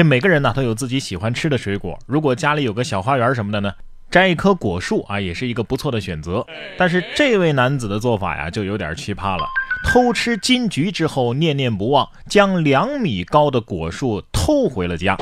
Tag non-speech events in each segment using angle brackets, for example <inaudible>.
这每个人呢都有自己喜欢吃的水果，如果家里有个小花园什么的呢，摘一棵果树啊，也是一个不错的选择。但是这位男子的做法呀，就有点奇葩了。偷吃金桔之后，念念不忘，将两米高的果树偷回了家。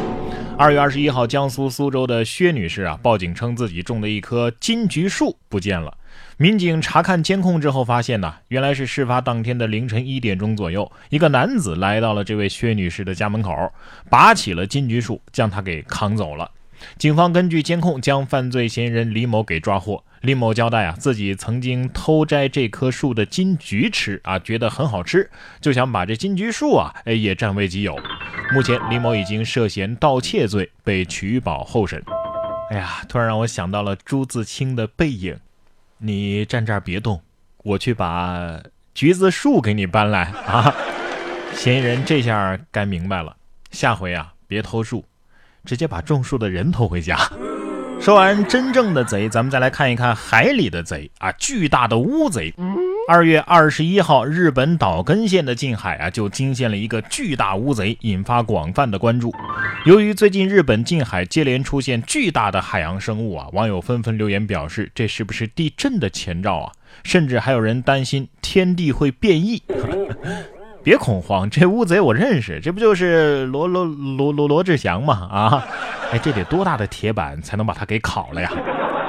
二月二十一号，江苏苏州的薛女士啊，报警称自己种的一棵金桔树不见了。民警查看监控之后发现呢，原来是事发当天的凌晨一点钟左右，一个男子来到了这位薛女士的家门口，拔起了金桔树，将她给扛走了。警方根据监控将犯罪嫌疑人李某给抓获。李某交代啊，自己曾经偷摘这棵树的金桔吃啊，觉得很好吃，就想把这金桔树啊，哎也占为己有。目前李某已经涉嫌盗窃罪被取保候审。哎呀，突然让我想到了朱自清的背影，你站这儿别动，我去把橘子树给你搬来啊。嫌疑人这下该明白了，下回啊别偷树，直接把种树的人偷回家。说完真正的贼，咱们再来看一看海里的贼啊！巨大的乌贼。二月二十一号，日本岛根县的近海啊，就惊现了一个巨大乌贼，引发广泛的关注。由于最近日本近海接连出现巨大的海洋生物啊，网友纷纷留言表示，这是不是地震的前兆啊？甚至还有人担心天地会变异。别恐慌，这乌贼我认识，这不就是罗罗罗罗罗志祥吗？啊！哎，这得多大的铁板才能把它给烤了呀？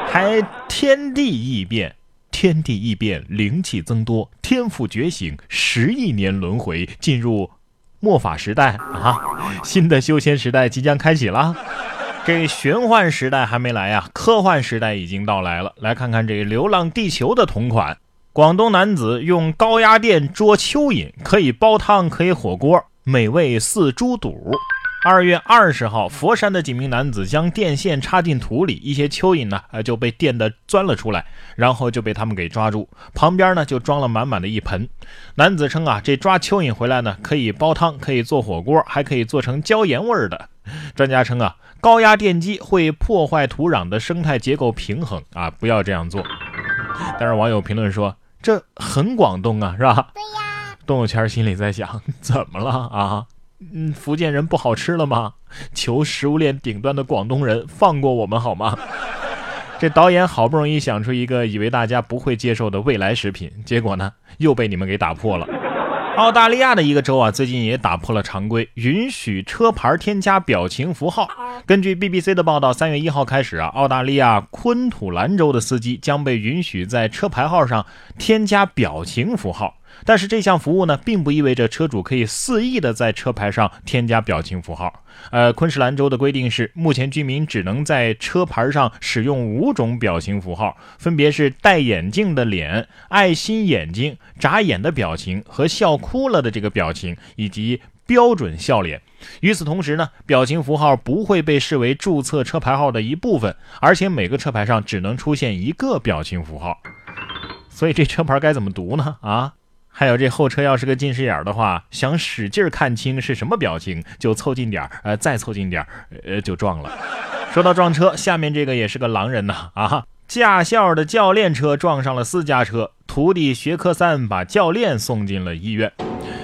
还天地异变，天地异变，灵气增多，天赋觉醒，十亿年轮回，进入末法时代啊！新的修仙时代即将开启了。这玄幻时代还没来呀，科幻时代已经到来了。来看看这《流浪地球》的同款，广东男子用高压电捉蚯蚓，可以煲汤，可以火锅，美味似猪肚。二月二十号，佛山的几名男子将电线插进土里，一些蚯蚓呢，呃，就被电的钻了出来，然后就被他们给抓住。旁边呢，就装了满满的一盆。男子称啊，这抓蚯蚓回来呢，可以煲汤，可以做火锅，还可以做成椒盐味儿的。专家称啊，高压电机会破坏土壤的生态结构平衡啊，不要这样做。但是网友评论说，这很广东啊，是吧？对呀。动物圈心里在想，怎么了啊？嗯，福建人不好吃了吗？求食物链顶端的广东人放过我们好吗？这导演好不容易想出一个以为大家不会接受的未来食品，结果呢又被你们给打破了。澳大利亚的一个州啊，最近也打破了常规，允许车牌添加表情符号。根据 BBC 的报道，三月一号开始啊，澳大利亚昆土兰州的司机将被允许在车牌号上添加表情符号。但是这项服务呢，并不意味着车主可以肆意的在车牌上添加表情符号。呃，昆士兰州的规定是，目前居民只能在车牌上使用五种表情符号，分别是戴眼镜的脸、爱心眼睛、眨眼的表情和笑哭了的这个表情，以及标准笑脸。与此同时呢，表情符号不会被视为注册车牌号的一部分，而且每个车牌上只能出现一个表情符号。所以这车牌该怎么读呢？啊？还有这后车要是个近视眼的话，想使劲看清是什么表情，就凑近点儿，呃，再凑近点儿，呃，就撞了。说到撞车，下面这个也是个狼人呐啊！驾校的教练车撞上了私家车，徒弟学科三把教练送进了医院。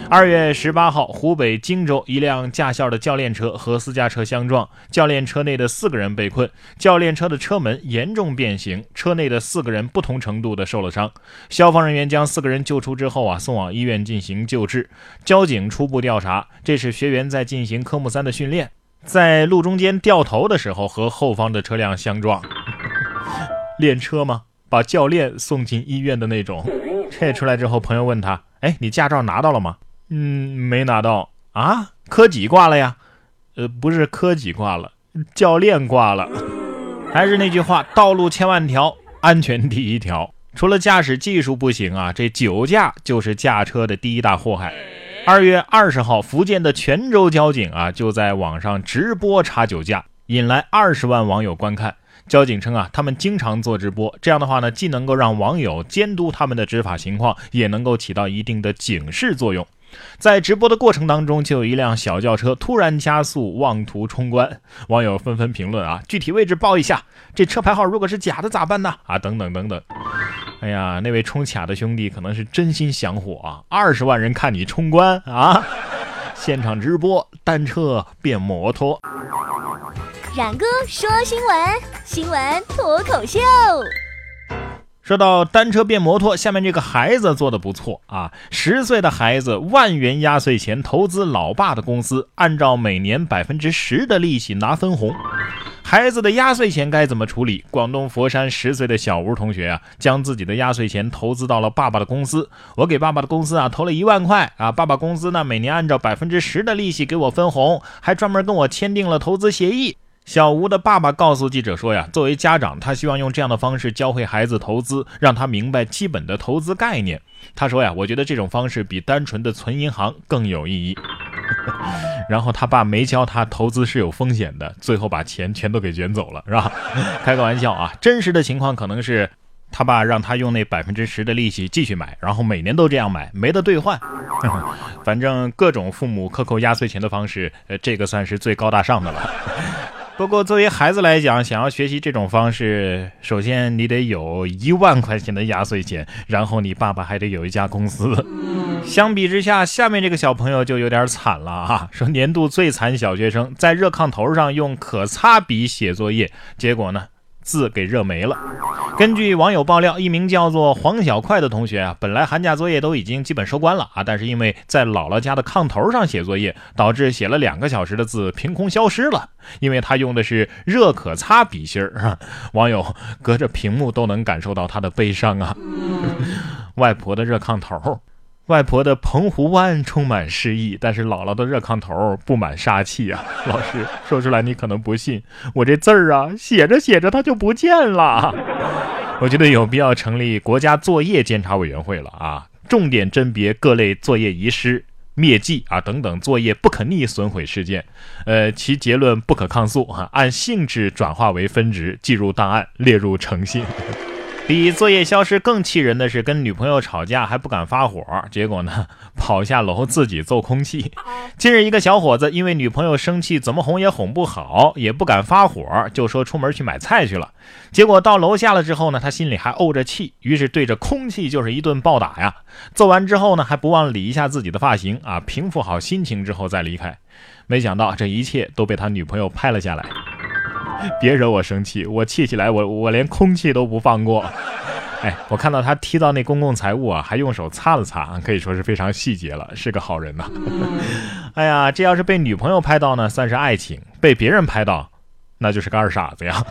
二月十八号，湖北荆州一辆驾校的教练车和私家车相撞，教练车内的四个人被困，教练车的车门严重变形，车内的四个人不同程度的受了伤。消防人员将四个人救出之后啊，送往医院进行救治。交警初步调查，这是学员在进行科目三的训练，在路中间掉头的时候和后方的车辆相撞。练车吗？把教练送进医院的那种。这出来之后，朋友问他：“哎，你驾照拿到了吗？”嗯，没拿到啊？科几挂了呀？呃，不是科几挂了，教练挂了。还是那句话，道路千万条，安全第一条。除了驾驶技术不行啊，这酒驾就是驾车的第一大祸害。二月二十号，福建的泉州交警啊，就在网上直播查酒驾，引来二十万网友观看。交警称啊，他们经常做直播，这样的话呢，既能够让网友监督他们的执法情况，也能够起到一定的警示作用。在直播的过程当中，就有一辆小轿车突然加速，妄图冲关。网友纷纷评论啊，具体位置报一下，这车牌号如果是假的咋办呢？啊，等等等等。哎呀，那位冲卡的兄弟可能是真心想火啊，二十万人看你冲关啊！现场直播，单车变摩托。冉哥说新闻，新闻脱口秀。说到单车变摩托，下面这个孩子做的不错啊！十岁的孩子万元压岁钱投资老爸的公司，按照每年百分之十的利息拿分红。孩子的压岁钱该怎么处理？广东佛山十岁的小吴同学啊，将自己的压岁钱投资到了爸爸的公司。我给爸爸的公司啊投了一万块啊，爸爸公司呢每年按照百分之十的利息给我分红，还专门跟我签订了投资协议。小吴的爸爸告诉记者说：“呀，作为家长，他希望用这样的方式教会孩子投资，让他明白基本的投资概念。”他说：“呀，我觉得这种方式比单纯的存银行更有意义。<laughs> ”然后他爸没教他投资是有风险的，最后把钱全都给卷走了，是吧？<laughs> 开个玩笑啊，真实的情况可能是他爸让他用那百分之十的利息继续买，然后每年都这样买，没得兑换。<laughs> 反正各种父母克扣压岁钱的方式，呃，这个算是最高大上的了。不过，作为孩子来讲，想要学习这种方式，首先你得有一万块钱的压岁钱，然后你爸爸还得有一家公司。相比之下，下面这个小朋友就有点惨了啊！说年度最惨小学生在热炕头上用可擦笔写作业，结果呢，字给热没了。根据网友爆料，一名叫做黄小快的同学啊，本来寒假作业都已经基本收官了啊，但是因为在姥姥家的炕头上写作业，导致写了两个小时的字凭空消失了。因为他用的是热可擦笔芯儿，网友 <laughs> 隔着屏幕都能感受到他的悲伤啊。<laughs> 外婆的热炕头。外婆的澎湖湾充满诗意，但是姥姥的热炕头布满杀气啊！老师说出来你可能不信，我这字儿啊，写着写着它就不见了。<laughs> 我觉得有必要成立国家作业监察委员会了啊，重点甄别各类作业遗失、灭迹啊等等作业不可逆损毁事件，呃，其结论不可抗诉啊，按性质转化为分值，记入档案，列入诚信。比作业消失更气人的是，跟女朋友吵架还不敢发火，结果呢，跑下楼自己揍空气。近日，一个小伙子因为女朋友生气，怎么哄也哄不好，也不敢发火，就说出门去买菜去了。结果到楼下了之后呢，他心里还怄着气，于是对着空气就是一顿暴打呀。揍完之后呢，还不忘理一下自己的发型啊，平复好心情之后再离开。没想到这一切都被他女朋友拍了下来。<laughs> 别惹我生气，我气起来，我我连空气都不放过。哎，我看到他踢到那公共财物啊，还用手擦了擦，可以说是非常细节了，是个好人呐。<laughs> 哎呀，这要是被女朋友拍到呢，算是爱情；被别人拍到，那就是个二傻子呀。